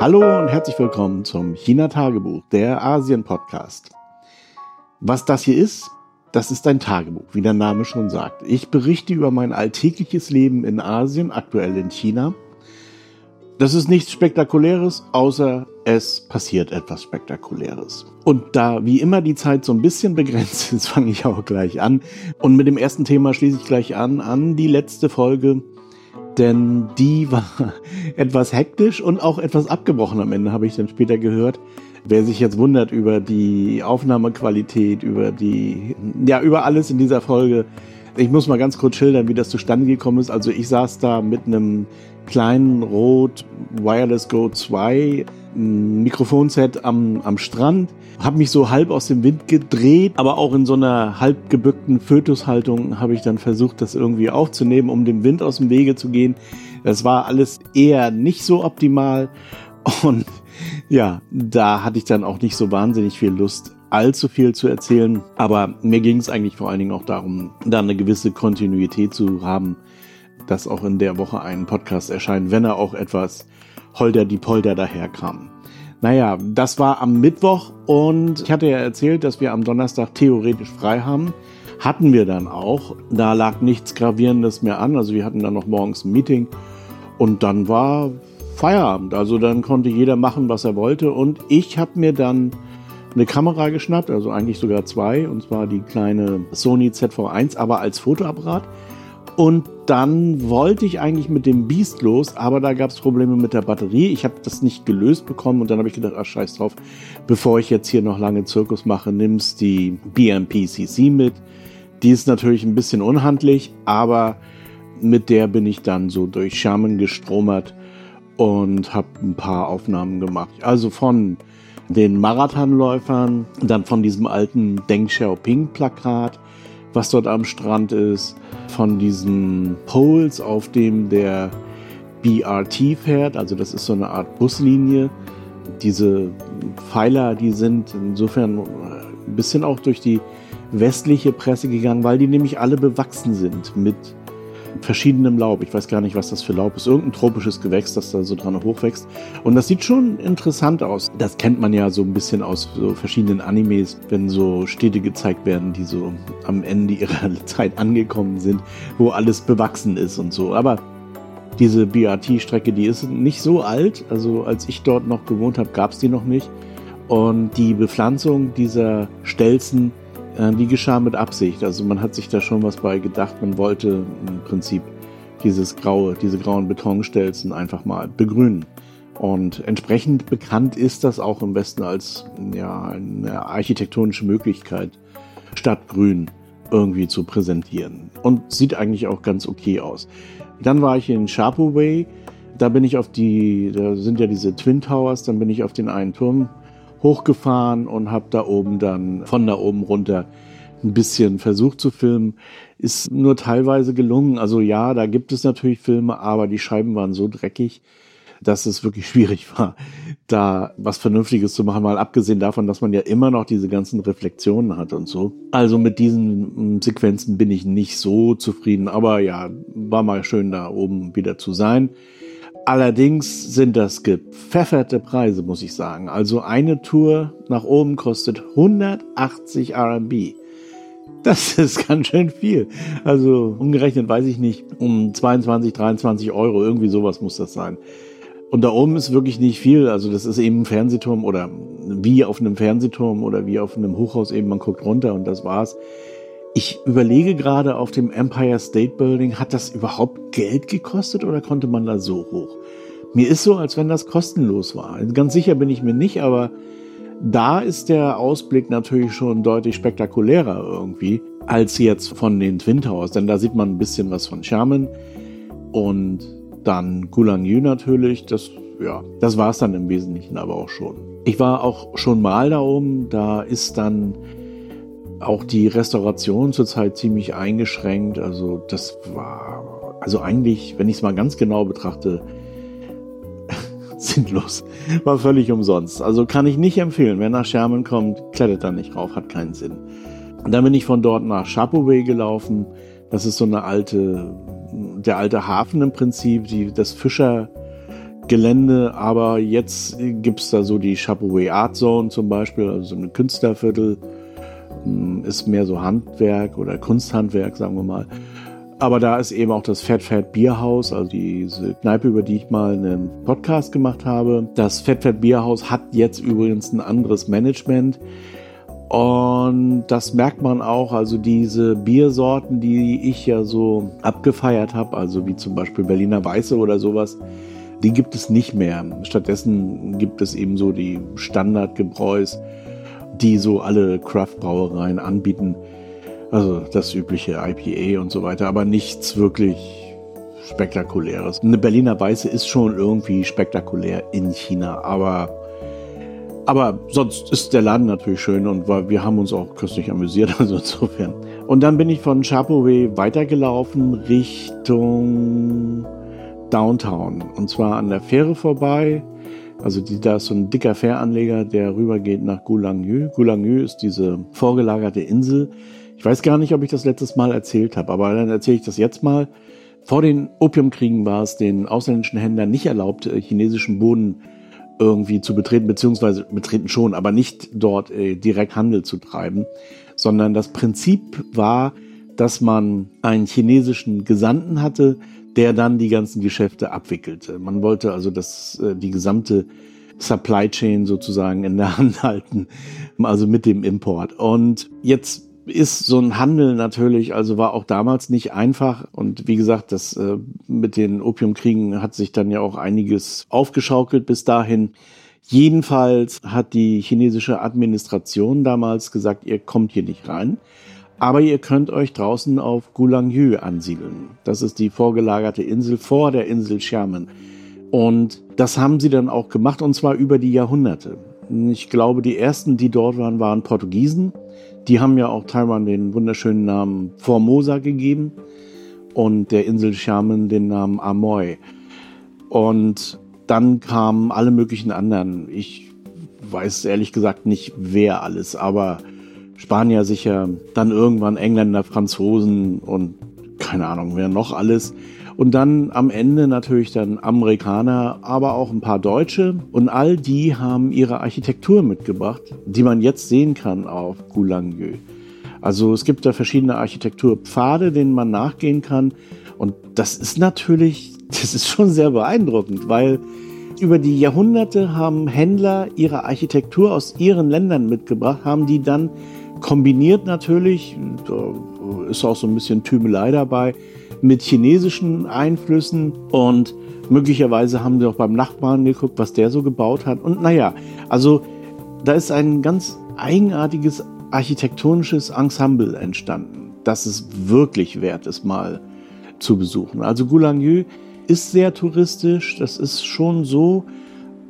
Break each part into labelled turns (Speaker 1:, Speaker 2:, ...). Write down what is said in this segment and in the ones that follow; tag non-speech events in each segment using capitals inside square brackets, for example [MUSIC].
Speaker 1: Hallo und herzlich willkommen zum China Tagebuch, der Asien Podcast. Was das hier ist, das ist ein Tagebuch, wie der Name schon sagt. Ich berichte über mein alltägliches Leben in Asien, aktuell in China. Das ist nichts Spektakuläres, außer es passiert etwas Spektakuläres. Und da wie immer die Zeit so ein bisschen begrenzt ist, [LAUGHS] fange ich auch gleich an. Und mit dem ersten Thema schließe ich gleich an, an die letzte Folge denn die war [LAUGHS] etwas hektisch und auch etwas abgebrochen am Ende, habe ich dann später gehört. Wer sich jetzt wundert über die Aufnahmequalität, über die, ja, über alles in dieser Folge, ich muss mal ganz kurz schildern, wie das zustande gekommen ist. Also ich saß da mit einem kleinen Rot Wireless Go 2 Mikrofonset am, am Strand, habe mich so halb aus dem Wind gedreht, aber auch in so einer halb gebückten Fötushaltung habe ich dann versucht, das irgendwie aufzunehmen, um dem Wind aus dem Wege zu gehen. Das war alles eher nicht so optimal und ja, da hatte ich dann auch nicht so wahnsinnig viel Lust, allzu viel zu erzählen. Aber mir ging es eigentlich vor allen Dingen auch darum, da eine gewisse Kontinuität zu haben, dass auch in der Woche ein Podcast erscheint, wenn er auch etwas holder die Polder daherkam. Naja, das war am Mittwoch und ich hatte ja erzählt, dass wir am Donnerstag theoretisch frei haben. Hatten wir dann auch. Da lag nichts Gravierendes mehr an. Also wir hatten dann noch morgens ein Meeting und dann war Feierabend. Also dann konnte jeder machen, was er wollte. Und ich habe mir dann eine Kamera geschnappt, also eigentlich sogar zwei, und zwar die kleine Sony ZV1, aber als Fotoapparat. Und dann wollte ich eigentlich mit dem Beast los, aber da gab es Probleme mit der Batterie. Ich habe das nicht gelöst bekommen und dann habe ich gedacht, ach scheiß drauf, bevor ich jetzt hier noch lange Zirkus mache, nimmst die BMPCC mit. Die ist natürlich ein bisschen unhandlich, aber mit der bin ich dann so durch Schermen gestromert und habe ein paar Aufnahmen gemacht. Also von den Marathonläufern, dann von diesem alten Deng Xiaoping-Plakat, was dort am Strand ist, von diesen Poles, auf dem der BRT fährt, also das ist so eine Art Buslinie. Diese Pfeiler, die sind insofern ein bisschen auch durch die westliche Presse gegangen, weil die nämlich alle bewachsen sind mit verschiedenem Laub. Ich weiß gar nicht, was das für Laub ist. Irgendein tropisches Gewächs, das da so dran hochwächst. Und das sieht schon interessant aus. Das kennt man ja so ein bisschen aus so verschiedenen Animes, wenn so Städte gezeigt werden, die so am Ende ihrer [LAUGHS] Zeit angekommen sind, wo alles bewachsen ist und so. Aber diese BRT-Strecke, die ist nicht so alt. Also als ich dort noch gewohnt habe, gab es die noch nicht. Und die Bepflanzung dieser Stelzen die geschah mit Absicht. Also man hat sich da schon was bei gedacht. Man wollte im Prinzip dieses graue, diese grauen Betonstelzen einfach mal begrünen. Und entsprechend bekannt ist das auch im Westen als ja, eine architektonische Möglichkeit, statt Grün irgendwie zu präsentieren. Und sieht eigentlich auch ganz okay aus. Dann war ich in Way. Da bin ich auf die, da sind ja diese Twin Towers, dann bin ich auf den einen Turm hochgefahren und habe da oben dann von da oben runter ein bisschen versucht zu filmen. Ist nur teilweise gelungen. Also ja, da gibt es natürlich Filme, aber die Scheiben waren so dreckig, dass es wirklich [LAUGHS] schwierig war, da was Vernünftiges zu machen, mal abgesehen davon, dass man ja immer noch diese ganzen Reflexionen hat und so. Also mit diesen mm, Sequenzen bin ich nicht so zufrieden, aber ja, war mal schön da oben wieder zu sein. Allerdings sind das gepfefferte Preise, muss ich sagen. Also eine Tour nach oben kostet 180 RMB. Das [LAUGHS] ist ganz schön viel. Also umgerechnet weiß ich nicht, um 22, 23 Euro, irgendwie sowas muss das sein. Und da oben ist wirklich nicht viel. Also das ist eben ein Fernsehturm oder wie auf einem Fernsehturm oder wie auf einem Hochhaus eben. Man guckt runter und das war's. Ich überlege gerade auf dem Empire State Building, hat das überhaupt Geld gekostet oder konnte man da so hoch? Mir ist so, als wenn das kostenlos war. Ganz sicher bin ich mir nicht, aber da ist der Ausblick natürlich schon deutlich spektakulärer irgendwie als jetzt von den Twin Towers, denn da sieht man ein bisschen was von Xiamen und dann Gulangyu natürlich. Das, ja, das war es dann im Wesentlichen aber auch schon. Ich war auch schon mal da oben, da ist dann auch die Restauration zurzeit ziemlich eingeschränkt. Also das war, also eigentlich, wenn ich es mal ganz genau betrachte, [LAUGHS] sinnlos. War völlig umsonst. Also kann ich nicht empfehlen. Wer nach Sherman kommt, klettert da nicht rauf, hat keinen Sinn. Und dann bin ich von dort nach Chapoué gelaufen. Das ist so eine alte, der alte Hafen im Prinzip, die, das Fischer, Gelände, aber jetzt gibt es da so die Chapouet Art Zone zum Beispiel, also so ein Künstlerviertel, hm, ist mehr so Handwerk oder Kunsthandwerk, sagen wir mal. Aber da ist eben auch das Fat Fat Bierhaus, also diese Kneipe, über die ich mal einen Podcast gemacht habe. Das Fat Fat Bierhaus hat jetzt übrigens ein anderes Management. Und das merkt man auch, also diese Biersorten, die ich ja so abgefeiert habe, also wie zum Beispiel Berliner Weiße oder sowas, die gibt es nicht mehr. Stattdessen gibt es eben so die Standardgebräus, die so alle Craft-Brauereien anbieten. Also das übliche IPA und so weiter, aber nichts wirklich spektakuläres. Eine Berliner Weiße ist schon irgendwie spektakulär in China, aber aber sonst ist der Laden natürlich schön und wir haben uns auch köstlich amüsiert, [LAUGHS] also insofern. Und dann bin ich von Chapouet weitergelaufen Richtung Downtown und zwar an der Fähre vorbei. Also die, da ist so ein dicker Fähranleger, der rübergeht nach Gulangyu. Gulangyu ist diese vorgelagerte Insel, ich weiß gar nicht, ob ich das letztes Mal erzählt habe, aber dann erzähle ich das jetzt mal. Vor den Opiumkriegen war es den ausländischen Händlern nicht erlaubt, äh, chinesischen Boden irgendwie zu betreten, beziehungsweise betreten schon, aber nicht dort äh, direkt Handel zu treiben, sondern das Prinzip war, dass man einen chinesischen Gesandten hatte, der dann die ganzen Geschäfte abwickelte. Man wollte also, dass äh, die gesamte Supply Chain sozusagen in der Hand [LAUGHS] halten, also mit dem Import. Und jetzt ist so ein Handel natürlich, also war auch damals nicht einfach. Und wie gesagt, das äh, mit den Opiumkriegen hat sich dann ja auch einiges aufgeschaukelt bis dahin. Jedenfalls hat die chinesische Administration damals gesagt, ihr kommt hier nicht rein. Aber ihr könnt euch draußen auf Gulangyu ansiedeln. Das ist die vorgelagerte Insel vor der Insel Xiamen. Und das haben sie dann auch gemacht, und zwar über die Jahrhunderte. Ich glaube, die ersten, die dort waren, waren Portugiesen. Die haben ja auch Taiwan den wunderschönen Namen Formosa gegeben und der Insel Xiamen den Namen Amoy. Und dann kamen alle möglichen anderen. Ich weiß ehrlich gesagt nicht, wer alles, aber Spanier sicher, dann irgendwann Engländer, Franzosen und keine Ahnung, wer noch alles. Und dann am Ende natürlich dann Amerikaner, aber auch ein paar Deutsche. Und all die haben ihre Architektur mitgebracht, die man jetzt sehen kann auf Gulangyu. Also es gibt da verschiedene Architekturpfade, denen man nachgehen kann. Und das ist natürlich, [LAUGHS] das ist schon sehr beeindruckend, weil über die Jahrhunderte haben Händler ihre Architektur aus ihren Ländern mitgebracht, haben die dann kombiniert natürlich, da ist auch so ein bisschen Tümelei dabei, mit chinesischen Einflüssen und möglicherweise haben sie auch beim Nachbarn geguckt, was der so gebaut hat. Und naja, also da ist ein ganz eigenartiges architektonisches Ensemble entstanden, das es wirklich wert ist, mal zu besuchen. Also Gulangyu ist sehr touristisch, das ist schon so,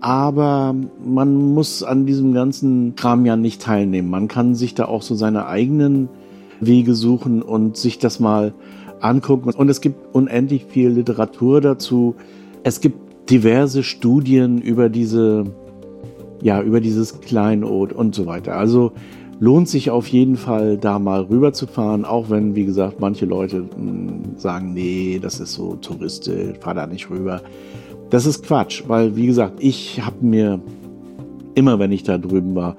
Speaker 1: aber man muss an diesem ganzen Kram ja nicht teilnehmen. Man kann sich da auch so seine eigenen Wege suchen und sich das mal angucken. Und es gibt unendlich viel Literatur dazu. Es gibt diverse Studien über diese, ja, über dieses Kleinod und so weiter. Also lohnt sich auf jeden Fall, da mal rüberzufahren, auch wenn, wie gesagt, manche Leute hm, sagen, nee, das ist so touristisch, fahr da nicht rüber. Das ist Quatsch, weil, wie gesagt, ich habe mir immer, wenn ich da drüben war,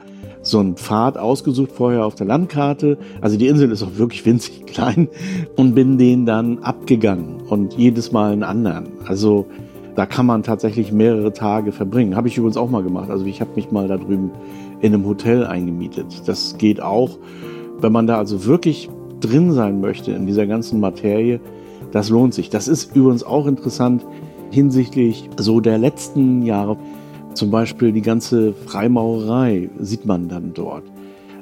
Speaker 1: so einen Pfad ausgesucht vorher auf der Landkarte. Also die Insel ist auch wirklich winzig [LAUGHS] klein und bin den dann abgegangen und jedes Mal einen anderen. Also da kann man tatsächlich mehrere Tage verbringen. Habe ich übrigens auch mal gemacht. Also ich habe mich mal da drüben in einem Hotel eingemietet. Das geht auch, wenn man da also wirklich drin sein möchte in dieser ganzen Materie. Das lohnt sich. Das ist übrigens auch interessant hinsichtlich so der letzten Jahre. Zum Beispiel die ganze Freimaurerei sieht man dann dort.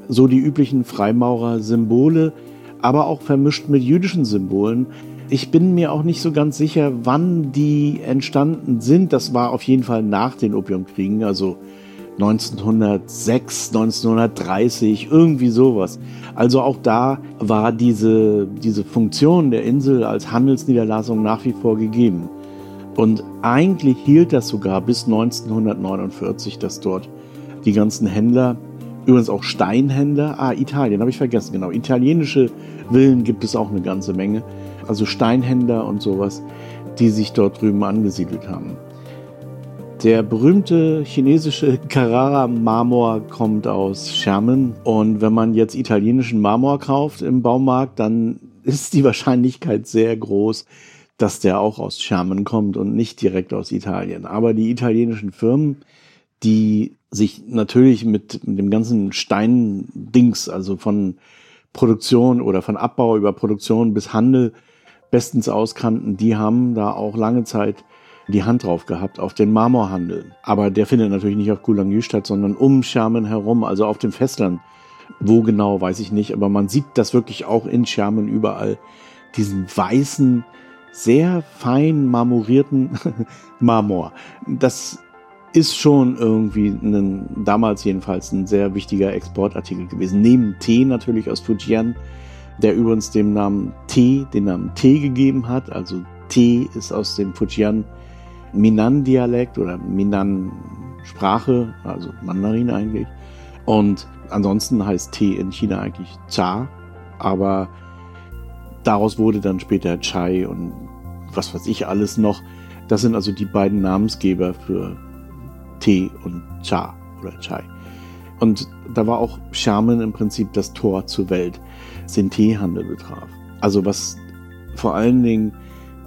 Speaker 1: So die üblichen Freimaurer-Symbole, aber auch vermischt mit jüdischen Symbolen. Ich bin mir auch nicht so ganz sicher, wann die entstanden sind. Das war auf jeden Fall nach den Opiumkriegen, also 1906, 1930, irgendwie sowas. Also auch da war diese, diese Funktion der Insel als Handelsniederlassung nach wie vor gegeben. Und eigentlich hielt das sogar bis 1949, dass dort die ganzen Händler, übrigens auch Steinhändler, ah, Italien, habe ich vergessen, genau, italienische Villen gibt es auch eine ganze Menge, also Steinhändler und sowas, die sich dort drüben angesiedelt haben. Der berühmte chinesische [LAUGHS] Carrara-Marmor kommt aus Schermen. Und wenn man jetzt italienischen Marmor kauft im Baumarkt, dann ist die Wahrscheinlichkeit sehr groß, dass der auch aus Schermen kommt und nicht direkt aus Italien. Aber die italienischen Firmen, die sich natürlich mit, mit dem ganzen Steindings, also von Produktion oder von Abbau über Produktion bis Handel bestens auskannten, die haben da auch lange Zeit die Hand drauf gehabt auf den Marmorhandel. Aber der findet natürlich nicht auf Gulangü statt, sondern um Schermen herum, also auf dem Festland. Wo genau, weiß ich nicht, aber man sieht das wirklich auch in Schermen überall. Diesen weißen, sehr fein marmorierten [LAUGHS] Marmor. Das ist schon irgendwie ein, damals jedenfalls ein sehr wichtiger Exportartikel gewesen. Neben Tee natürlich aus Fujian, der übrigens dem Namen Tee den Namen Tee gegeben hat. Also Tee ist aus dem Fujian Minan-Dialekt oder Minan-Sprache, also Mandarin eigentlich. Und ansonsten heißt Tee in China eigentlich Cha, aber daraus wurde dann später Chai und was weiß ich alles noch. Das sind also die beiden Namensgeber für Tee und Cha oder Chai. Und da war auch Xiamen im Prinzip das Tor zur Welt, was den Teehandel betraf. Also was vor allen Dingen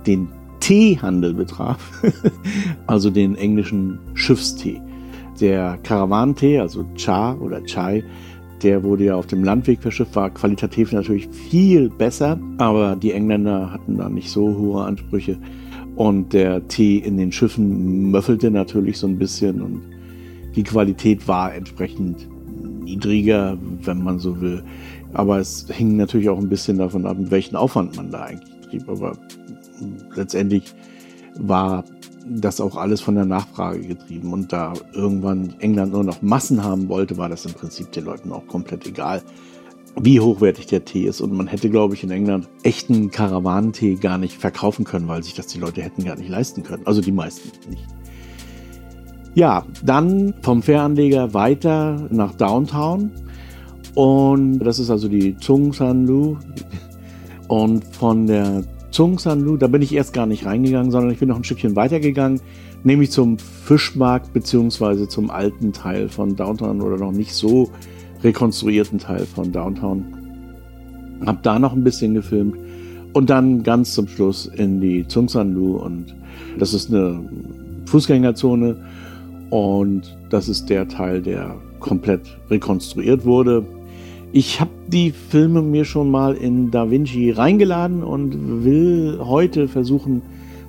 Speaker 1: den Teehandel betraf, [LAUGHS] also den englischen Schiffstee. Der Karawantee, also Cha oder Chai, der wurde ja auf dem Landweg verschifft, war qualitativ natürlich viel besser, aber die Engländer hatten da nicht so hohe Ansprüche. Und der Tee in den Schiffen möffelte natürlich so ein bisschen und die Qualität war entsprechend niedriger, wenn man so will. Aber es hing natürlich auch ein bisschen davon ab, welchen Aufwand man da eigentlich trieb. Aber letztendlich war das auch alles von der Nachfrage getrieben. Und da irgendwann England nur noch Massen haben wollte, war das im Prinzip den Leuten auch komplett egal, wie hochwertig der Tee ist. Und man hätte, glaube ich, in England echten Karawanentee gar nicht verkaufen können, weil sich das die Leute hätten gar nicht leisten können. Also die meisten nicht. Ja, dann vom Fähranleger weiter nach Downtown. Und das ist also die Zhongsanlu. Und von der Zhongsanlu, da bin ich erst gar nicht reingegangen, sondern ich bin noch ein Stückchen weitergegangen, nämlich zum Fischmarkt beziehungsweise zum alten Teil von Downtown oder noch nicht so rekonstruierten Teil von Downtown. Hab da noch ein bisschen gefilmt und dann ganz zum Schluss in die Zhongsanlu und das ist eine Fußgängerzone und das ist der Teil, der komplett rekonstruiert wurde. Ich habe die Filme mir schon mal in Da Vinci reingeladen und will heute versuchen,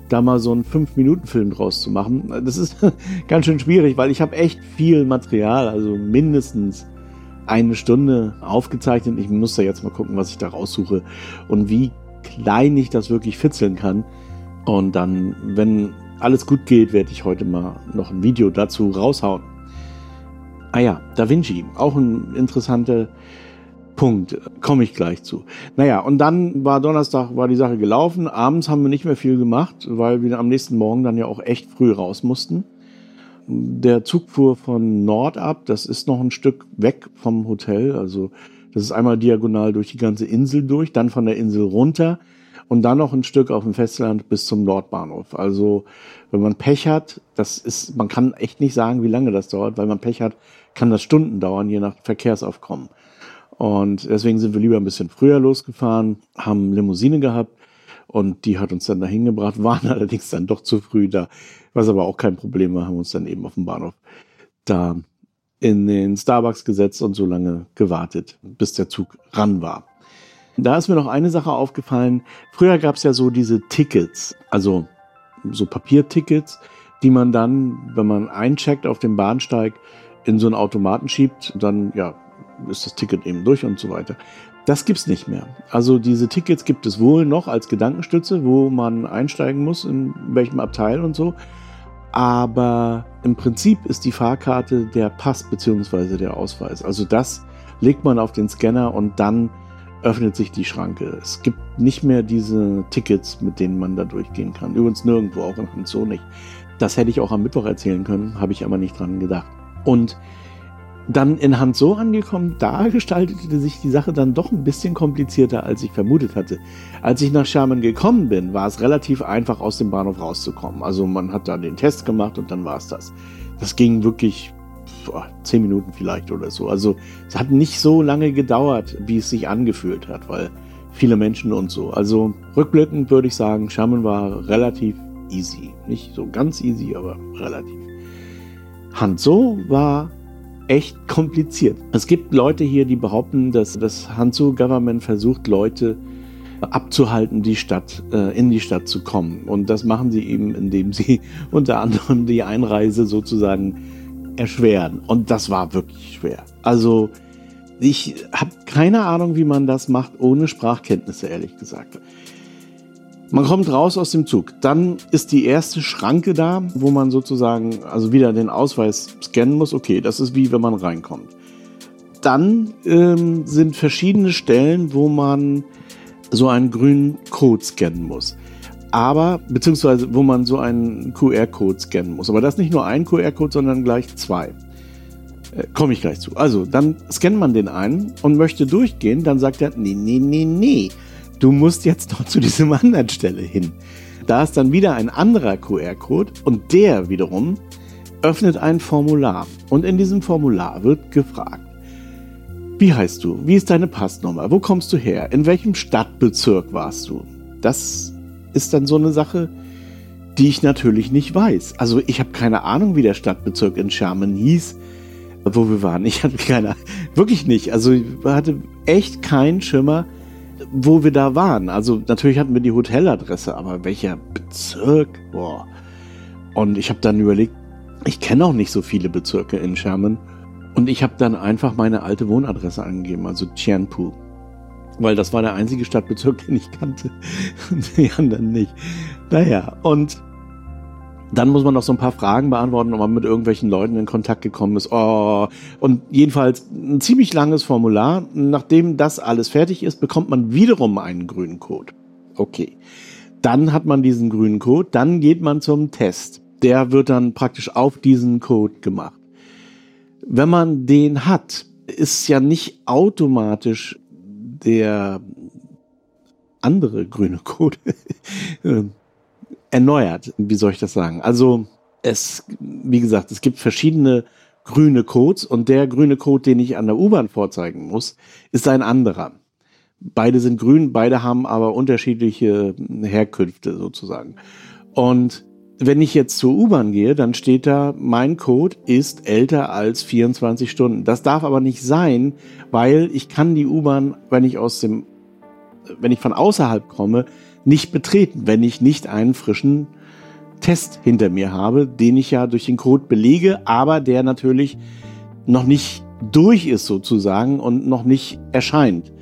Speaker 1: da mal so einen 5-Minuten-Film draus zu machen. Das ist [LAUGHS] ganz schön schwierig, weil ich habe echt viel Material, also mindestens eine Stunde aufgezeichnet. Ich muss da jetzt mal gucken, was ich da raussuche und wie klein ich das wirklich fitzeln kann. Und dann, wenn alles gut geht, werde ich heute mal noch ein Video dazu raushauen. Ah ja, Da Vinci, auch ein interessanter Punkt, komme ich gleich zu. Naja, und dann war Donnerstag, war die Sache gelaufen. Abends haben wir nicht mehr viel gemacht, weil wir am nächsten Morgen dann ja auch echt früh raus mussten. Der Zug fuhr von Nord ab, das ist noch ein Stück weg vom Hotel, also das ist einmal diagonal durch die ganze Insel durch, dann von der Insel runter und dann noch ein Stück auf dem Festland bis zum Nordbahnhof. Also wenn man Pech hat, das ist, man kann echt nicht sagen, wie lange das dauert, weil man Pech hat, kann das Stunden dauern, je nach Verkehrsaufkommen. Und deswegen sind wir lieber ein bisschen früher losgefahren, haben Limousine gehabt und die hat uns dann dahin gebracht, [LAUGHS] waren allerdings dann doch zu früh da, was aber auch kein Problem war, haben uns dann eben auf dem Bahnhof da in den Starbucks gesetzt und so lange gewartet, bis der Zug ran war. Da ist mir noch eine Sache aufgefallen. Früher gab es ja so diese Tickets, also so Papiertickets, die man dann, wenn man eincheckt auf dem Bahnsteig, in so einen Automaten schiebt, dann ja ist das Ticket eben durch und so weiter. Das gibt's nicht mehr. Also diese Tickets gibt es wohl noch als Gedankenstütze, wo man einsteigen muss, in welchem Abteil und so. Aber im Prinzip ist die Fahrkarte der Pass bzw. der Ausweis. Also das legt man auf den Scanner und dann öffnet sich die Schranke. Es gibt nicht mehr diese Tickets, mit denen man da durchgehen kann. Übrigens nirgendwo, auch in Hanzo nicht. Das hätte ich auch am Mittwoch erzählen können, habe ich aber nicht dran gedacht. Und dann in Hanzo angekommen, da gestaltete sich die Sache dann doch ein bisschen komplizierter, als ich vermutet hatte. Als ich nach Sherman gekommen bin, war es relativ einfach, aus dem Bahnhof rauszukommen. Also man hat da den Test gemacht und dann war es das. Das ging wirklich boah, zehn Minuten vielleicht oder so. Also es hat nicht so lange gedauert, wie es sich angefühlt hat, weil viele Menschen und so. Also rückblickend würde ich sagen, Sherman war relativ easy. Nicht so ganz easy, aber relativ. Hanzo war echt kompliziert. Es gibt Leute hier, die behaupten, dass das Hanzo-Government versucht, Leute abzuhalten, die Stadt, äh, in die Stadt zu kommen. Und das machen sie eben, indem sie [LAUGHS] unter anderem die Einreise sozusagen erschweren. Und das war wirklich schwer. Also ich habe keine Ahnung, wie man das macht, ohne Sprachkenntnisse, ehrlich gesagt. Man kommt raus aus dem Zug. Dann ist die erste Schranke da, wo man sozusagen also wieder den Ausweis scannen muss. Okay, das ist wie wenn man reinkommt. Dann ähm, sind verschiedene Stellen, wo man so einen grünen Code scannen muss. Aber, beziehungsweise wo man so einen QR-Code scannen muss. Aber das nicht nur ein QR-Code, sondern gleich zwei. Äh, Komme ich gleich zu. Also, dann scannt man den einen und möchte durchgehen. Dann sagt er, nee, nee, nee, nee du musst jetzt noch zu diesem [LAUGHS] anderen Stelle hin. Da ist dann wieder ein anderer QR-Code und der wiederum öffnet ein Formular. Und in diesem Formular wird gefragt, wie heißt du? Wie ist deine Passnummer? Wo kommst du her? In welchem Stadtbezirk warst du? Das ist dann so eine Sache, die ich natürlich nicht weiß. Also ich habe keine Ahnung, wie der Stadtbezirk in Sherman hieß, wo wir waren. [LAUGHS] Ich hatte keine, wirklich nicht. Also ich hatte echt keinen Schimmer, wo wir da waren. Also natürlich hatten wir die Hoteladresse, aber welcher Bezirk? Boah. Und ich habe dann überlegt, ich kenne auch nicht so viele Bezirke in Sherman. Und ich habe dann einfach meine alte Wohnadresse angegeben, also Tianpu. Weil das war der einzige Stadtbezirk, [LAUGHS] den ich kannte. Und die anderen nicht. Naja, und dann muss man noch so ein paar Fragen beantworten, ob man mit irgendwelchen Leuten in Kontakt gekommen ist. Oh, und jedenfalls ein ziemlich langes Formular. Nachdem das alles fertig ist, bekommt man wiederum einen grünen Code. Okay. Dann hat man diesen grünen Code, dann geht man zum Test. Der wird dann praktisch auf diesen Code gemacht. Wenn man den hat, ist ja nicht automatisch der andere grüne Code [LAUGHS] erneuert. Wie soll ich das sagen? Also es, wie gesagt, es gibt verschiedene grüne Codes und der grüne Code, den ich an der U-Bahn vorzeigen muss, ist ein anderer. Beide sind grün, beide haben aber unterschiedliche Herkünfte sozusagen. Und wenn ich jetzt zur U-Bahn gehe, dann steht da, mein Code ist älter als 24 Stunden. Das darf aber nicht sein, weil ich kann die U-Bahn, wenn ich aus dem, wenn ich von außerhalb komme, nicht betreten, wenn ich nicht einen frischen Test hinter mir habe, den ich ja durch den Code belege, aber der natürlich noch nicht durch ist sozusagen und noch nicht erscheint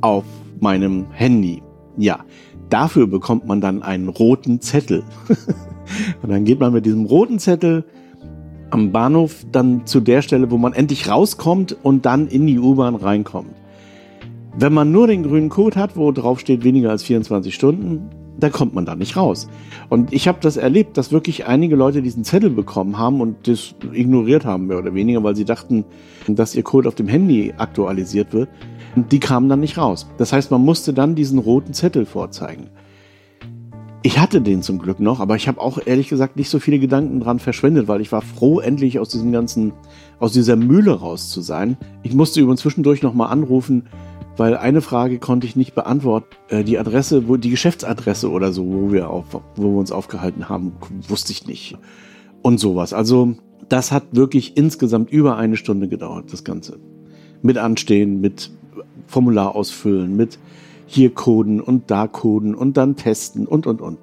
Speaker 1: auf meinem Handy. Ja, dafür bekommt man dann einen roten Zettel. [LAUGHS] und dann geht man mit diesem roten Zettel am Bahnhof dann zu der Stelle, wo man endlich rauskommt und dann in die U-Bahn reinkommt. Wenn man nur den grünen Code hat, wo drauf steht weniger als 24 Stunden, da kommt man da nicht raus. Und ich habe das erlebt, dass wirklich einige Leute diesen Zettel bekommen haben und das ignoriert haben, mehr oder weniger, weil sie dachten, dass ihr Code auf dem Handy aktualisiert wird. Und die kamen dann nicht raus. Das heißt, man musste dann diesen roten Zettel vorzeigen. Ich hatte den zum Glück noch, aber ich habe auch ehrlich gesagt nicht so viele Gedanken dran verschwendet, weil ich war froh, endlich aus diesem ganzen, aus dieser Mühle raus zu sein. Ich musste übrigens zwischendurch nochmal anrufen, weil eine Frage konnte ich nicht beantworten. Äh, die Adresse, wo die Geschäftsadresse oder so, wo wir auf, wo wir uns aufgehalten haben, wusste ich nicht. Und sowas. Also, das hat wirklich insgesamt über eine Stunde gedauert, das Ganze. Mit Anstehen, mit Formular ausfüllen, mit hier coden und da coden und dann testen und und und.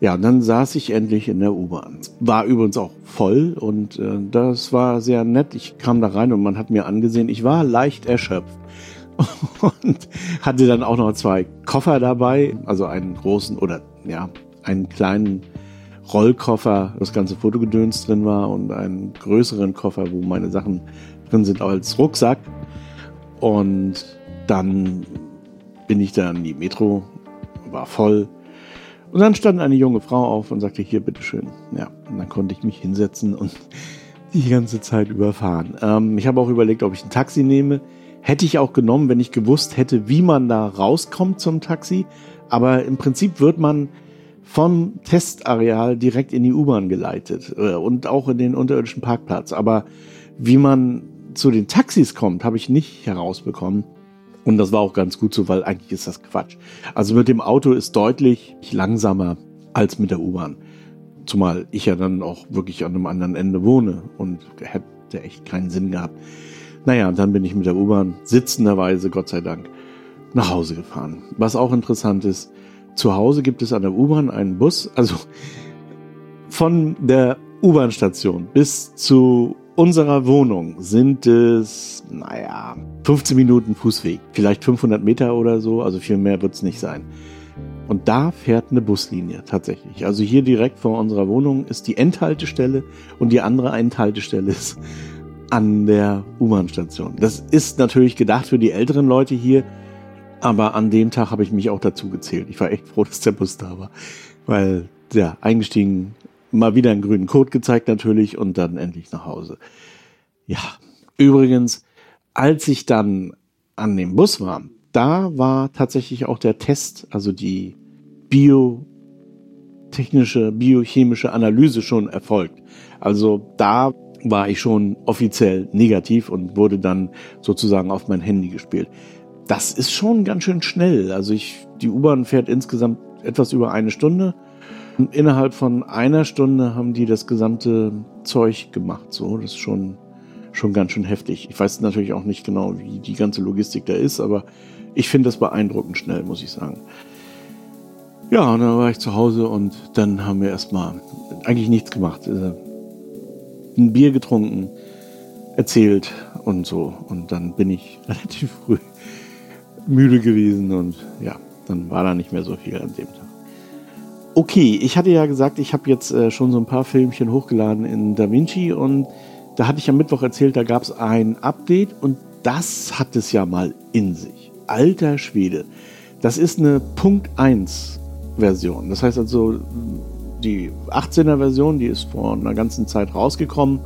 Speaker 1: Ja, und dann saß ich endlich in der U-Bahn. War übrigens auch voll und äh, das war sehr nett. Ich kam da rein und man hat mir angesehen, ich war leicht erschöpft und hatte dann auch noch zwei Koffer dabei, also einen großen oder ja, einen kleinen Rollkoffer, das ganze Fotogedöns drin war und einen größeren Koffer, wo meine Sachen drin sind, als Rucksack. Und dann bin ich dann in die Metro, war voll. Und dann stand eine junge Frau auf und sagte, hier, bitteschön. Ja, und dann konnte ich mich hinsetzen und die ganze Zeit überfahren. Ähm, ich habe auch überlegt, ob ich ein Taxi nehme. Hätte ich auch genommen, wenn ich gewusst hätte, wie man da rauskommt zum Taxi. Aber im Prinzip wird man vom Testareal direkt in die U-Bahn geleitet äh, und auch in den unterirdischen Parkplatz. Aber wie man zu den Taxis kommt, habe ich nicht herausbekommen. Und das war auch ganz gut so, weil eigentlich ist das Quatsch. Also mit dem Auto ist deutlich langsamer als mit der U-Bahn. Zumal ich ja dann auch wirklich an einem anderen Ende wohne und hätte echt keinen Sinn gehabt. Naja, und dann bin ich mit der U-Bahn sitzenderweise, Gott sei Dank, nach Hause gefahren. Was auch interessant ist, zu Hause gibt es an der U-Bahn einen Bus, also von der U-Bahn-Station bis zu unserer Wohnung sind es, naja, 15 Minuten Fußweg, vielleicht 500 Meter oder so, also viel mehr wird es nicht sein. Und da fährt eine Buslinie tatsächlich. Also hier direkt vor unserer Wohnung ist die Endhaltestelle und die andere Endhaltestelle ist an der U-Bahn-Station. Das ist natürlich gedacht für die älteren Leute hier, aber an dem Tag habe ich mich auch dazu gezählt. Ich war echt froh, [LAUGHS] dass der Bus da war. Weil, ja, eingestiegen, mal wieder einen grünen Code gezeigt natürlich und dann endlich nach Hause. Ja, übrigens, als ich dann an dem Bus war, da war tatsächlich auch der Test, also die biotechnische, biochemische Analyse schon erfolgt. Also da war ich schon offiziell negativ und wurde dann sozusagen auf mein Handy gespielt das ist schon ganz schön schnell. Also ich, die U-Bahn fährt insgesamt etwas über eine Stunde. Und innerhalb von einer Stunde haben die das gesamte Zeug gemacht. So, das ist schon, schon ganz schön heftig. Ich weiß natürlich auch nicht genau, wie die ganze Logistik da ist, aber ich finde das beeindruckend schnell, muss ich sagen. Ja, und dann war ich zu Hause und dann haben wir erstmal eigentlich nichts gemacht. Ein Bier getrunken, erzählt und so. Und dann bin ich [LAUGHS] relativ früh müde gewesen und ja, dann war da nicht mehr so viel an dem Tag. Okay, ich hatte ja gesagt, ich habe jetzt äh, schon so ein paar Filmchen hochgeladen in DaVinci und da hatte ich am Mittwoch erzählt, da gab es ein Update und das hat es ja mal in sich. Alter Schwede. Das ist eine Punkt 1 Version. Das heißt also, die 18er Version, die ist vor einer ganzen Zeit rausgekommen.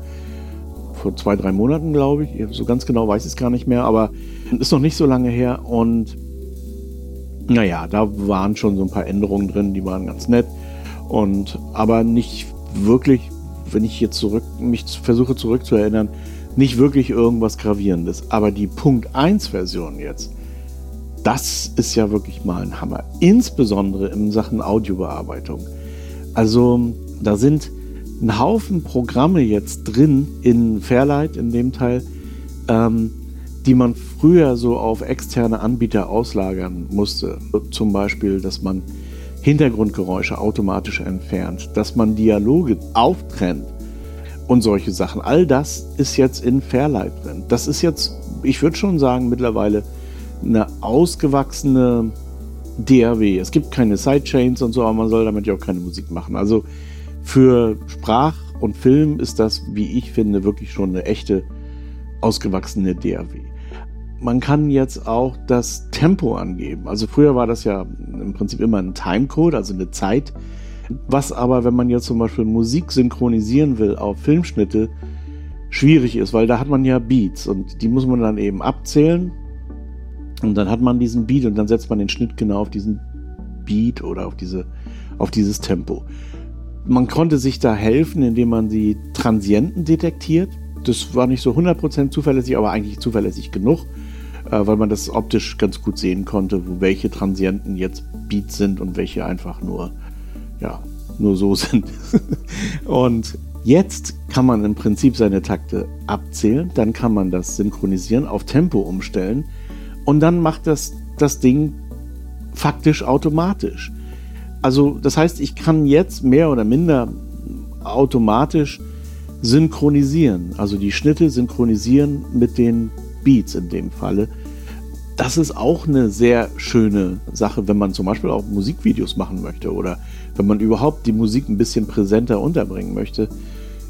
Speaker 1: Vor zwei, drei Monaten, glaube ich. So ganz genau weiß ich es gar nicht mehr, aber ist noch nicht so lange her und naja, da waren schon so ein paar Änderungen drin, die waren ganz nett. Und aber nicht wirklich, wenn ich jetzt zurück, mich versuche zurückzuerinnern, nicht wirklich irgendwas Gravierendes. Aber die Punkt 1 Version jetzt, das ist ja wirklich mal ein Hammer. Insbesondere in Sachen Audiobearbeitung. Also da sind ein Haufen Programme jetzt drin in Fairlight in dem Teil, ähm, die man früher so auf externe Anbieter auslagern musste. Zum Beispiel, dass man Hintergrundgeräusche automatisch entfernt, dass man Dialoge auftrennt und solche Sachen. All das ist jetzt in Fairlight drin. Das ist jetzt, ich würde schon sagen, mittlerweile eine ausgewachsene DAW. Es gibt keine Sidechains und so, aber man soll damit ja auch keine Musik machen. Also für Sprach und Film ist das, wie ich finde, wirklich schon eine echte ausgewachsene DAW man kann jetzt auch das Tempo angeben. Also früher war das ja im Prinzip immer ein Timecode, also eine Zeit. Was aber, wenn man jetzt zum Beispiel Musik synchronisieren will auf Filmschnitte, schwierig ist, weil da hat man ja Beats und die muss man dann eben abzählen. Und dann hat man diesen Beat und dann setzt man den Schnitt genau auf diesen Beat oder auf, diese, auf dieses Tempo. Man konnte sich da helfen, indem man die Transienten detektiert. Das war nicht so 100% zuverlässig, aber eigentlich zuverlässig genug äh, weil man das optisch ganz gut sehen konnte, welche Transienten jetzt Beats sind und welche einfach nur, ja, nur so [LAUGHS] sind. und jetzt kann man im Prinzip seine Takte abzählen, dann kann man das synchronisieren, auf Tempo umstellen und dann macht das das Ding faktisch automatisch. Also das heißt, ich kann jetzt mehr oder minder automatisch synchronisieren, also die Schnitte synchronisieren mit den Beats in dem Falle. Das ist auch eine sehr schöne Sache, wenn man zum Beispiel auch Musikvideos machen möchte oder wenn man überhaupt die Musik ein bisschen präsenter unterbringen möchte.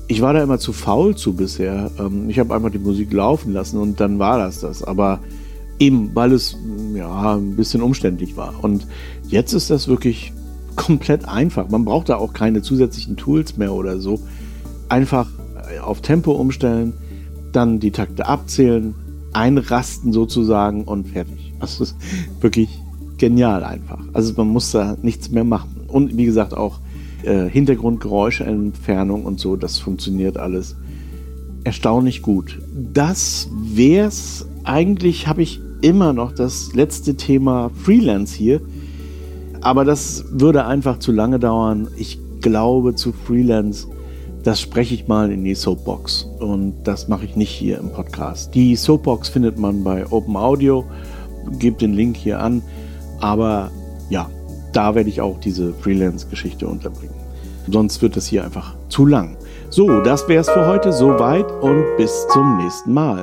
Speaker 1: Ich war da immer zu faul zu bisher. Ähm, ich habe einfach die Musik laufen lassen und dann war das das. Aber eben, weil es ja ein bisschen umständlich war. Und jetzt ist das wirklich komplett einfach. Man braucht da auch keine zusätzlichen Tools mehr oder so. Einfach auf Tempo umstellen, dann die Takte abzählen, einrasten sozusagen und fertig. Das ist wirklich genial einfach. Also man muss da nichts mehr machen. Und wie gesagt auch äh, Hintergrundgeräuschentfernung und so, das funktioniert alles erstaunlich gut. Das wär's. Eigentlich habe ich immer noch das letzte Thema Freelance hier. Aber das würde einfach zu lange dauern. Ich glaube zu Freelance, das spreche ich mal in die Soapbox. Und das mache ich nicht hier im Podcast. Die Soapbox findet man bei Open Audio. Gebt den Link hier an. Aber ja, da werde ich auch diese Freelance-Geschichte unterbringen. Sonst wird es hier einfach zu lang. So, das wäre es für heute soweit und bis zum nächsten Mal.